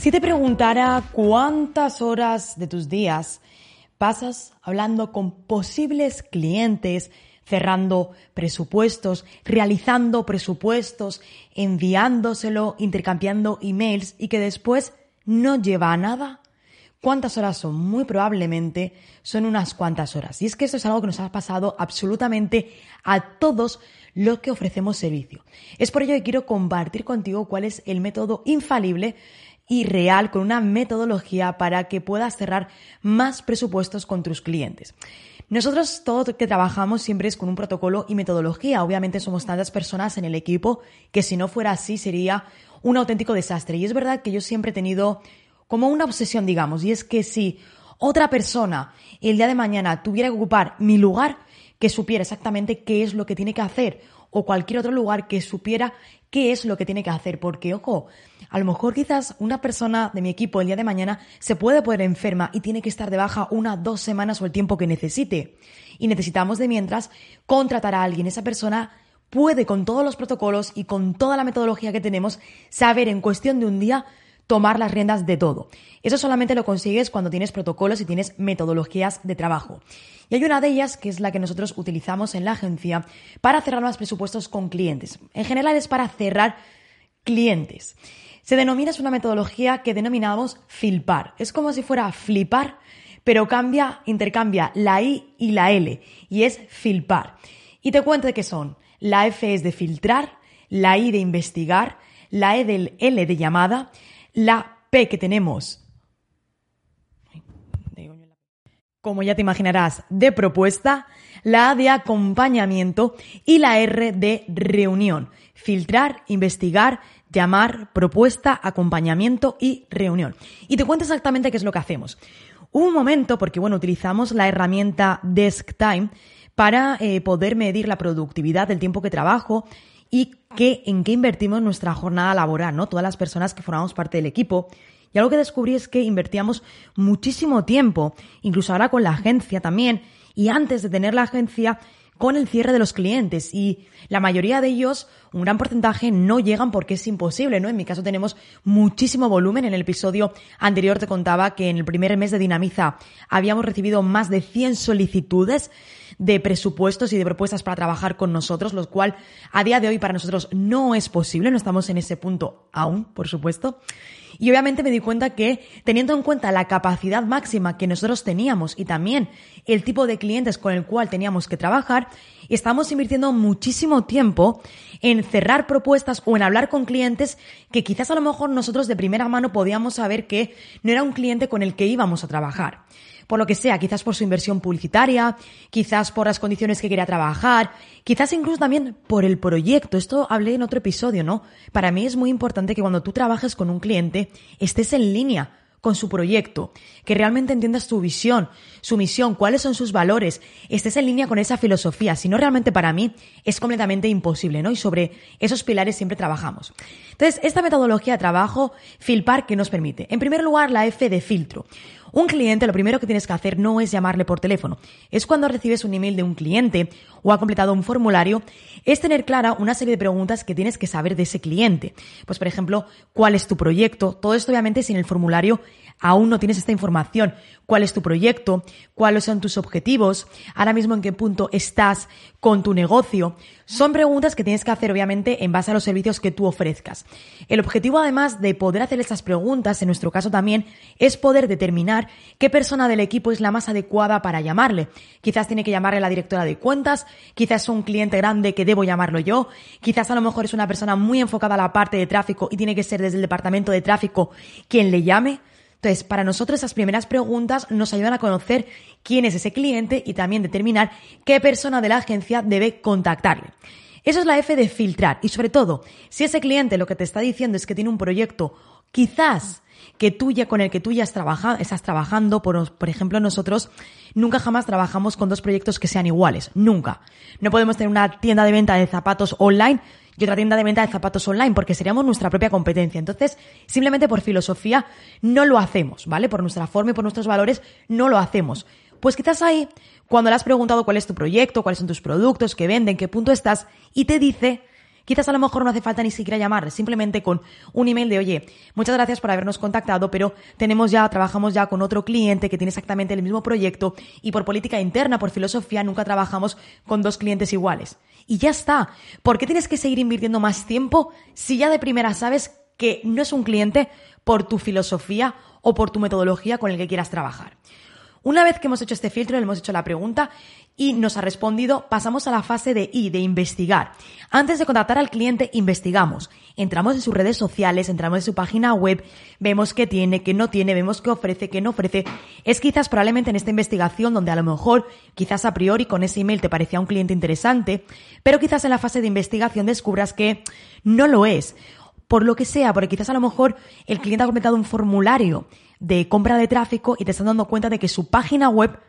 Si te preguntara cuántas horas de tus días pasas hablando con posibles clientes, cerrando presupuestos, realizando presupuestos, enviándoselo, intercambiando emails y que después no lleva a nada. ¿Cuántas horas son? Muy probablemente son unas cuantas horas. Y es que esto es algo que nos ha pasado absolutamente a todos los que ofrecemos servicio. Es por ello que quiero compartir contigo cuál es el método infalible y real con una metodología para que puedas cerrar más presupuestos con tus clientes. Nosotros todo lo que trabajamos siempre es con un protocolo y metodología. Obviamente somos tantas personas en el equipo que si no fuera así sería un auténtico desastre. Y es verdad que yo siempre he tenido como una obsesión, digamos, y es que si otra persona el día de mañana tuviera que ocupar mi lugar, que supiera exactamente qué es lo que tiene que hacer o cualquier otro lugar que supiera qué es lo que tiene que hacer. Porque, ojo, a lo mejor quizás una persona de mi equipo el día de mañana se puede poner enferma y tiene que estar de baja una, dos semanas o el tiempo que necesite. Y necesitamos de mientras contratar a alguien. Esa persona puede con todos los protocolos y con toda la metodología que tenemos saber en cuestión de un día tomar las riendas de todo. Eso solamente lo consigues cuando tienes protocolos y tienes metodologías de trabajo. Y hay una de ellas que es la que nosotros utilizamos en la agencia para cerrar los presupuestos con clientes. En general es para cerrar clientes. Se denomina, es una metodología que denominamos filpar. Es como si fuera flipar, pero cambia, intercambia la I y la L, y es filpar. Y te cuento de qué son. La F es de filtrar, la I de investigar, la E del L de llamada, la P que tenemos, como ya te imaginarás, de propuesta, la A de acompañamiento y la R de reunión. Filtrar, investigar, llamar, propuesta, acompañamiento y reunión. Y te cuento exactamente qué es lo que hacemos. Un momento, porque bueno, utilizamos la herramienta DeskTime para eh, poder medir la productividad del tiempo que trabajo y qué, en qué invertimos nuestra jornada laboral, ¿no? Todas las personas que formamos parte del equipo. Y algo que descubrí es que invertíamos muchísimo tiempo, incluso ahora con la agencia también, y antes de tener la agencia, con el cierre de los clientes. Y la mayoría de ellos, un gran porcentaje, no llegan porque es imposible, ¿no? En mi caso tenemos muchísimo volumen. En el episodio anterior te contaba que en el primer mes de Dinamiza habíamos recibido más de 100 solicitudes de presupuestos y de propuestas para trabajar con nosotros, lo cual a día de hoy para nosotros no es posible, no estamos en ese punto aún, por supuesto. Y obviamente me di cuenta que teniendo en cuenta la capacidad máxima que nosotros teníamos y también el tipo de clientes con el cual teníamos que trabajar, estamos invirtiendo muchísimo tiempo en cerrar propuestas o en hablar con clientes que quizás a lo mejor nosotros de primera mano podíamos saber que no era un cliente con el que íbamos a trabajar por lo que sea, quizás por su inversión publicitaria, quizás por las condiciones que quería trabajar, quizás incluso también por el proyecto. Esto hablé en otro episodio, ¿no? Para mí es muy importante que cuando tú trabajes con un cliente estés en línea con su proyecto, que realmente entiendas tu visión, su misión, cuáles son sus valores, estés en línea con esa filosofía. Si no, realmente para mí es completamente imposible, ¿no? Y sobre esos pilares siempre trabajamos. Entonces, esta metodología de trabajo, Filpar, ¿qué nos permite? En primer lugar, la F de filtro. Un cliente lo primero que tienes que hacer no es llamarle por teléfono. Es cuando recibes un email de un cliente o ha completado un formulario, es tener clara una serie de preguntas que tienes que saber de ese cliente. Pues por ejemplo, ¿cuál es tu proyecto? Todo esto obviamente sin el formulario aún no tienes esta información. ¿Cuál es tu proyecto? ¿Cuáles son tus objetivos? Ahora mismo en qué punto estás con tu negocio. Son preguntas que tienes que hacer obviamente en base a los servicios que tú ofrezcas. El objetivo además de poder hacer estas preguntas, en nuestro caso también, es poder determinar qué persona del equipo es la más adecuada para llamarle. Quizás tiene que llamarle la directora de cuentas, quizás es un cliente grande que debo llamarlo yo, quizás a lo mejor es una persona muy enfocada a la parte de tráfico y tiene que ser desde el departamento de tráfico quien le llame. Entonces, para nosotros esas primeras preguntas nos ayudan a conocer quién es ese cliente y también determinar qué persona de la agencia debe contactarle. Eso es la F de filtrar y sobre todo, si ese cliente lo que te está diciendo es que tiene un proyecto quizás que tú ya, con el que tú ya estás trabajando, por, por ejemplo, nosotros nunca jamás trabajamos con dos proyectos que sean iguales, nunca. No podemos tener una tienda de venta de zapatos online y otra tienda de venta de zapatos online, porque seríamos nuestra propia competencia. Entonces, simplemente por filosofía no lo hacemos, ¿vale? Por nuestra forma y por nuestros valores no lo hacemos. Pues quizás ahí, cuando le has preguntado cuál es tu proyecto, cuáles son tus productos, qué venden, qué punto estás, y te dice, quizás a lo mejor no hace falta ni siquiera llamar, simplemente con un email de, oye, muchas gracias por habernos contactado, pero tenemos ya, trabajamos ya con otro cliente que tiene exactamente el mismo proyecto y por política interna, por filosofía, nunca trabajamos con dos clientes iguales y ya está. ¿Por qué tienes que seguir invirtiendo más tiempo si ya de primera sabes que no es un cliente por tu filosofía o por tu metodología con el que quieras trabajar? Una vez que hemos hecho este filtro, le hemos hecho la pregunta y nos ha respondido, pasamos a la fase de I, de investigar. Antes de contactar al cliente, investigamos. Entramos en sus redes sociales, entramos en su página web, vemos qué tiene, qué no tiene, vemos qué ofrece, qué no ofrece. Es quizás probablemente en esta investigación donde a lo mejor, quizás a priori con ese email te parecía un cliente interesante, pero quizás en la fase de investigación descubras que no lo es. Por lo que sea, porque quizás a lo mejor el cliente ha completado un formulario de compra de tráfico y te estás dando cuenta de que su página web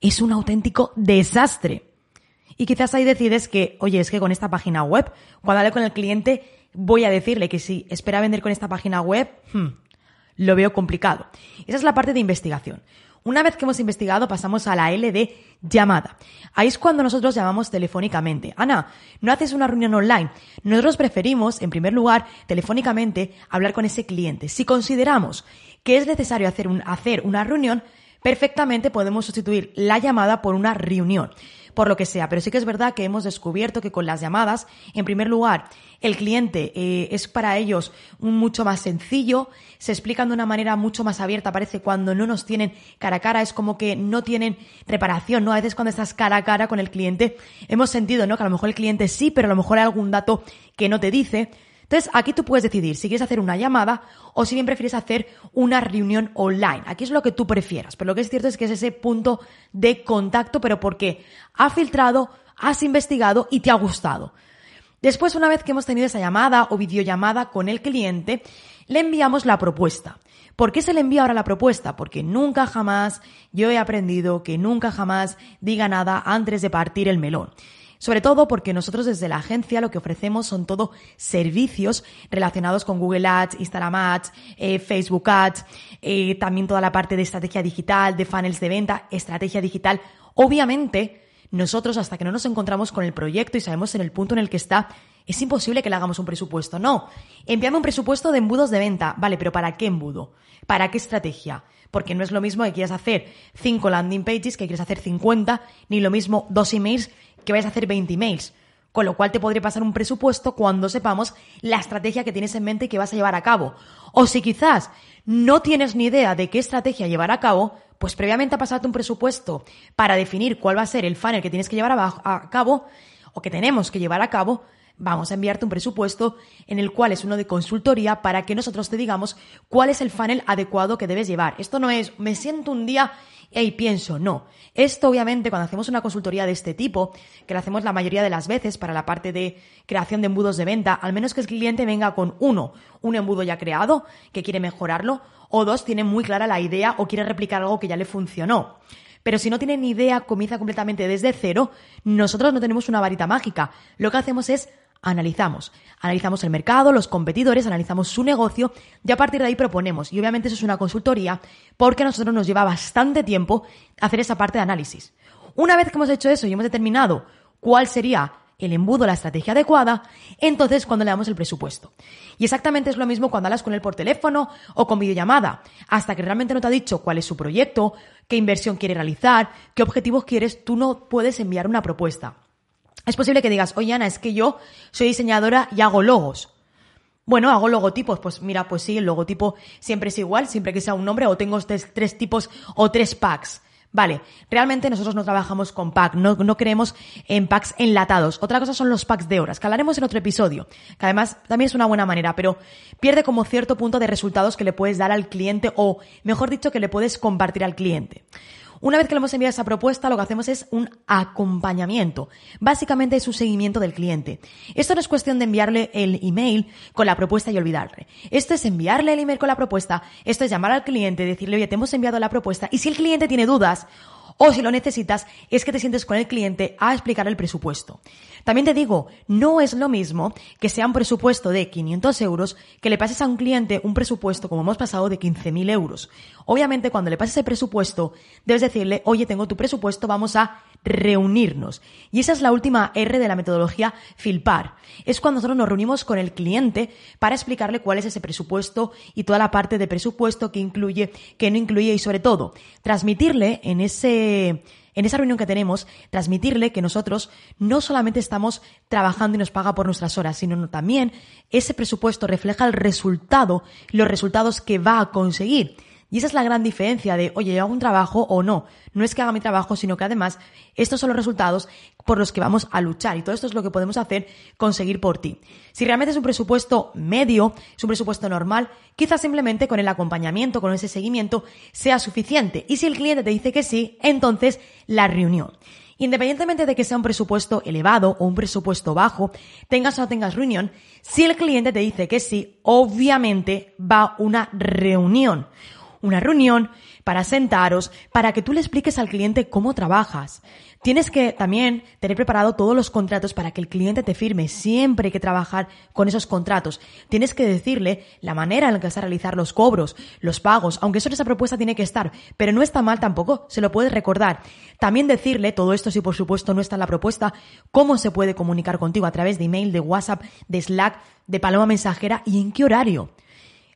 es un auténtico desastre. Y quizás ahí decides que, oye, es que con esta página web, cuando hable con el cliente, voy a decirle que si espera vender con esta página web, hmm, lo veo complicado. Esa es la parte de investigación. Una vez que hemos investigado, pasamos a la L de llamada. Ahí es cuando nosotros llamamos telefónicamente. Ana, no haces una reunión online. Nosotros preferimos, en primer lugar, telefónicamente, hablar con ese cliente. Si consideramos que es necesario hacer, un, hacer una reunión, perfectamente podemos sustituir la llamada por una reunión por lo que sea. Pero sí que es verdad que hemos descubierto que con las llamadas, en primer lugar, el cliente eh, es para ellos mucho más sencillo, se explican de una manera mucho más abierta, parece cuando no nos tienen cara a cara, es como que no tienen reparación, ¿no? A veces cuando estás cara a cara con el cliente, hemos sentido, ¿no? Que a lo mejor el cliente sí, pero a lo mejor hay algún dato que no te dice. Entonces, aquí tú puedes decidir si quieres hacer una llamada o si bien prefieres hacer una reunión online. Aquí es lo que tú prefieras, pero lo que es cierto es que es ese punto de contacto, pero porque ha filtrado, has investigado y te ha gustado. Después, una vez que hemos tenido esa llamada o videollamada con el cliente, le enviamos la propuesta. ¿Por qué se le envía ahora la propuesta? Porque nunca jamás yo he aprendido que nunca jamás diga nada antes de partir el melón. Sobre todo porque nosotros desde la agencia lo que ofrecemos son todo servicios relacionados con Google Ads, Instagram Ads, eh, Facebook Ads, eh, también toda la parte de estrategia digital, de funnels de venta, estrategia digital. Obviamente, nosotros hasta que no nos encontramos con el proyecto y sabemos en el punto en el que está, es imposible que le hagamos un presupuesto. No, envíame un presupuesto de embudos de venta. Vale, pero ¿para qué embudo? ¿Para qué estrategia? Porque no es lo mismo que quieras hacer cinco landing pages que quieres hacer 50, ni lo mismo dos emails que vayas a hacer 20 emails. Con lo cual te podría pasar un presupuesto cuando sepamos la estrategia que tienes en mente y que vas a llevar a cabo. O si quizás no tienes ni idea de qué estrategia llevar a cabo, pues previamente ha pasado un presupuesto para definir cuál va a ser el funnel que tienes que llevar a, cabo o que tenemos que llevar a cabo, vamos a enviarte un presupuesto en el cual es uno de consultoría para que nosotros te digamos cuál es el funnel adecuado que debes llevar. Esto no es, me siento un día y pienso, no. Esto obviamente cuando hacemos una consultoría de este tipo, que la hacemos la mayoría de las veces para la parte de creación de embudos de venta, al menos que el cliente venga con uno, un embudo ya creado, que quiere mejorarlo, o dos, tiene muy clara la idea o quiere replicar algo que ya le funcionó. Pero si no tiene ni idea, comienza completamente desde cero, nosotros no tenemos una varita mágica. Lo que hacemos es analizamos. Analizamos el mercado, los competidores, analizamos su negocio y a partir de ahí proponemos. Y obviamente eso es una consultoría porque a nosotros nos lleva bastante tiempo hacer esa parte de análisis. Una vez que hemos hecho eso y hemos determinado cuál sería el embudo, la estrategia adecuada, entonces cuando le damos el presupuesto. Y exactamente es lo mismo cuando hablas con él por teléfono o con videollamada, hasta que realmente no te ha dicho cuál es su proyecto, qué inversión quiere realizar, qué objetivos quieres, tú no puedes enviar una propuesta. Es posible que digas, oye Ana, es que yo soy diseñadora y hago logos. Bueno, hago logotipos. Pues mira, pues sí, el logotipo siempre es igual, siempre que sea un nombre, o tengo tres tipos o tres packs. Vale, realmente nosotros no trabajamos con pack, no, no creemos en packs enlatados. Otra cosa son los packs de horas, que hablaremos en otro episodio, que además también es una buena manera, pero pierde como cierto punto de resultados que le puedes dar al cliente o, mejor dicho, que le puedes compartir al cliente. Una vez que le hemos enviado esa propuesta, lo que hacemos es un acompañamiento. Básicamente es un seguimiento del cliente. Esto no es cuestión de enviarle el email con la propuesta y olvidarle. Esto es enviarle el email con la propuesta, esto es llamar al cliente, decirle, oye, te hemos enviado la propuesta, y si el cliente tiene dudas, o si lo necesitas, es que te sientes con el cliente a explicar el presupuesto. También te digo, no es lo mismo que sea un presupuesto de 500 euros que le pases a un cliente un presupuesto como hemos pasado de 15.000 euros. Obviamente, cuando le pases el presupuesto, debes decirle, oye, tengo tu presupuesto, vamos a reunirnos. Y esa es la última R de la metodología Filpar. Es cuando nosotros nos reunimos con el cliente para explicarle cuál es ese presupuesto y toda la parte de presupuesto que incluye, que no incluye y sobre todo, transmitirle en ese en esa reunión que tenemos, transmitirle que nosotros no solamente estamos trabajando y nos paga por nuestras horas, sino también ese presupuesto refleja el resultado, los resultados que va a conseguir. Y esa es la gran diferencia de, oye, yo hago un trabajo o no. No es que haga mi trabajo, sino que además estos son los resultados por los que vamos a luchar. Y todo esto es lo que podemos hacer, conseguir por ti. Si realmente es un presupuesto medio, es un presupuesto normal, quizás simplemente con el acompañamiento, con ese seguimiento, sea suficiente. Y si el cliente te dice que sí, entonces la reunión. Independientemente de que sea un presupuesto elevado o un presupuesto bajo, tengas o no tengas reunión, si el cliente te dice que sí, obviamente va una reunión una reunión para sentaros, para que tú le expliques al cliente cómo trabajas. Tienes que también tener preparado todos los contratos para que el cliente te firme. Siempre hay que trabajar con esos contratos. Tienes que decirle la manera en la que vas a realizar los cobros, los pagos, aunque eso en esa propuesta tiene que estar, pero no está mal tampoco, se lo puedes recordar. También decirle, todo esto si por supuesto no está en la propuesta, cómo se puede comunicar contigo a través de email, de WhatsApp, de Slack, de paloma mensajera y en qué horario.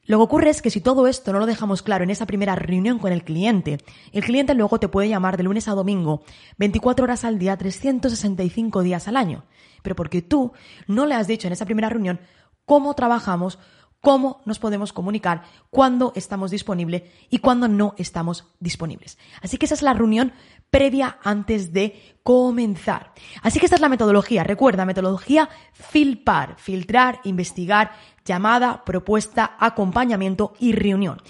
Lo que ocurre es que si todo esto no lo dejamos claro en esa primera reunión con el cliente, el cliente luego te puede llamar de lunes a domingo, 24 horas al día, 365 días al año. Pero porque tú no le has dicho en esa primera reunión cómo trabajamos, cómo nos podemos comunicar, cuándo estamos disponibles y cuándo no estamos disponibles. Así que esa es la reunión previa antes de comenzar. Así que esta es la metodología. Recuerda, metodología filpar, filtrar, investigar, llamada, propuesta, acompañamiento y reunión.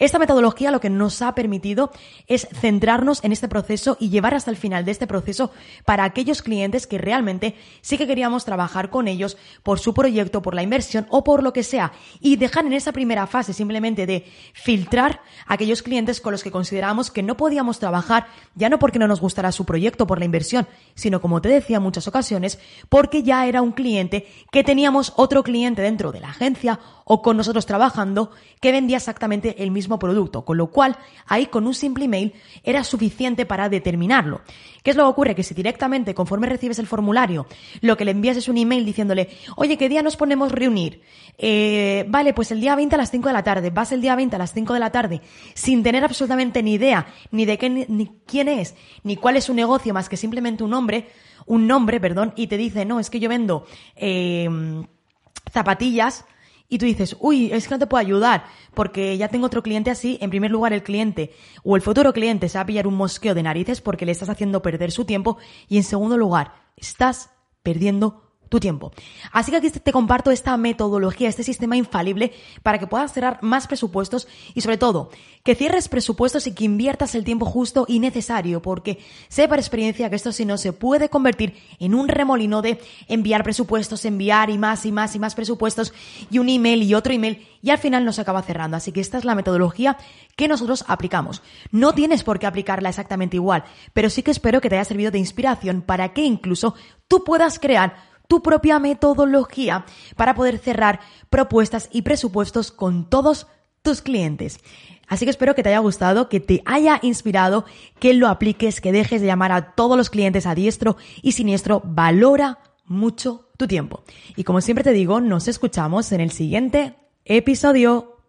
Esta metodología lo que nos ha permitido es centrarnos en este proceso y llevar hasta el final de este proceso para aquellos clientes que realmente sí que queríamos trabajar con ellos por su proyecto, por la inversión o por lo que sea y dejar en esa primera fase simplemente de filtrar aquellos clientes con los que consideramos que no podíamos trabajar ya no porque no nos gustara su proyecto por la inversión, sino como te decía en muchas ocasiones, porque ya era un cliente que teníamos otro cliente dentro de la agencia o con nosotros trabajando que vendía exactamente el producto, con lo cual ahí con un simple email era suficiente para determinarlo. ¿Qué es lo que ocurre? Que si directamente, conforme recibes el formulario, lo que le envías es un email diciéndole, oye, ¿qué día nos ponemos reunir? Eh, vale, pues el día 20 a las 5 de la tarde, vas el día 20 a las 5 de la tarde, sin tener absolutamente ni idea ni de qué, ni, quién es, ni cuál es su negocio, más que simplemente un nombre, un nombre, perdón, y te dice, no, es que yo vendo eh, zapatillas, y tú dices, uy, es que no te puedo ayudar porque ya tengo otro cliente así, en primer lugar el cliente o el futuro cliente se va a pillar un mosqueo de narices porque le estás haciendo perder su tiempo y en segundo lugar, estás perdiendo tu tiempo. Así que aquí te comparto esta metodología, este sistema infalible para que puedas cerrar más presupuestos y sobre todo que cierres presupuestos y que inviertas el tiempo justo y necesario porque sé por experiencia que esto si no se puede convertir en un remolino de enviar presupuestos, enviar y más y más y más presupuestos y un email y otro email y al final no se acaba cerrando. Así que esta es la metodología que nosotros aplicamos. No tienes por qué aplicarla exactamente igual, pero sí que espero que te haya servido de inspiración para que incluso tú puedas crear tu propia metodología para poder cerrar propuestas y presupuestos con todos tus clientes. Así que espero que te haya gustado, que te haya inspirado, que lo apliques, que dejes de llamar a todos los clientes a diestro y siniestro. Valora mucho tu tiempo. Y como siempre te digo, nos escuchamos en el siguiente episodio.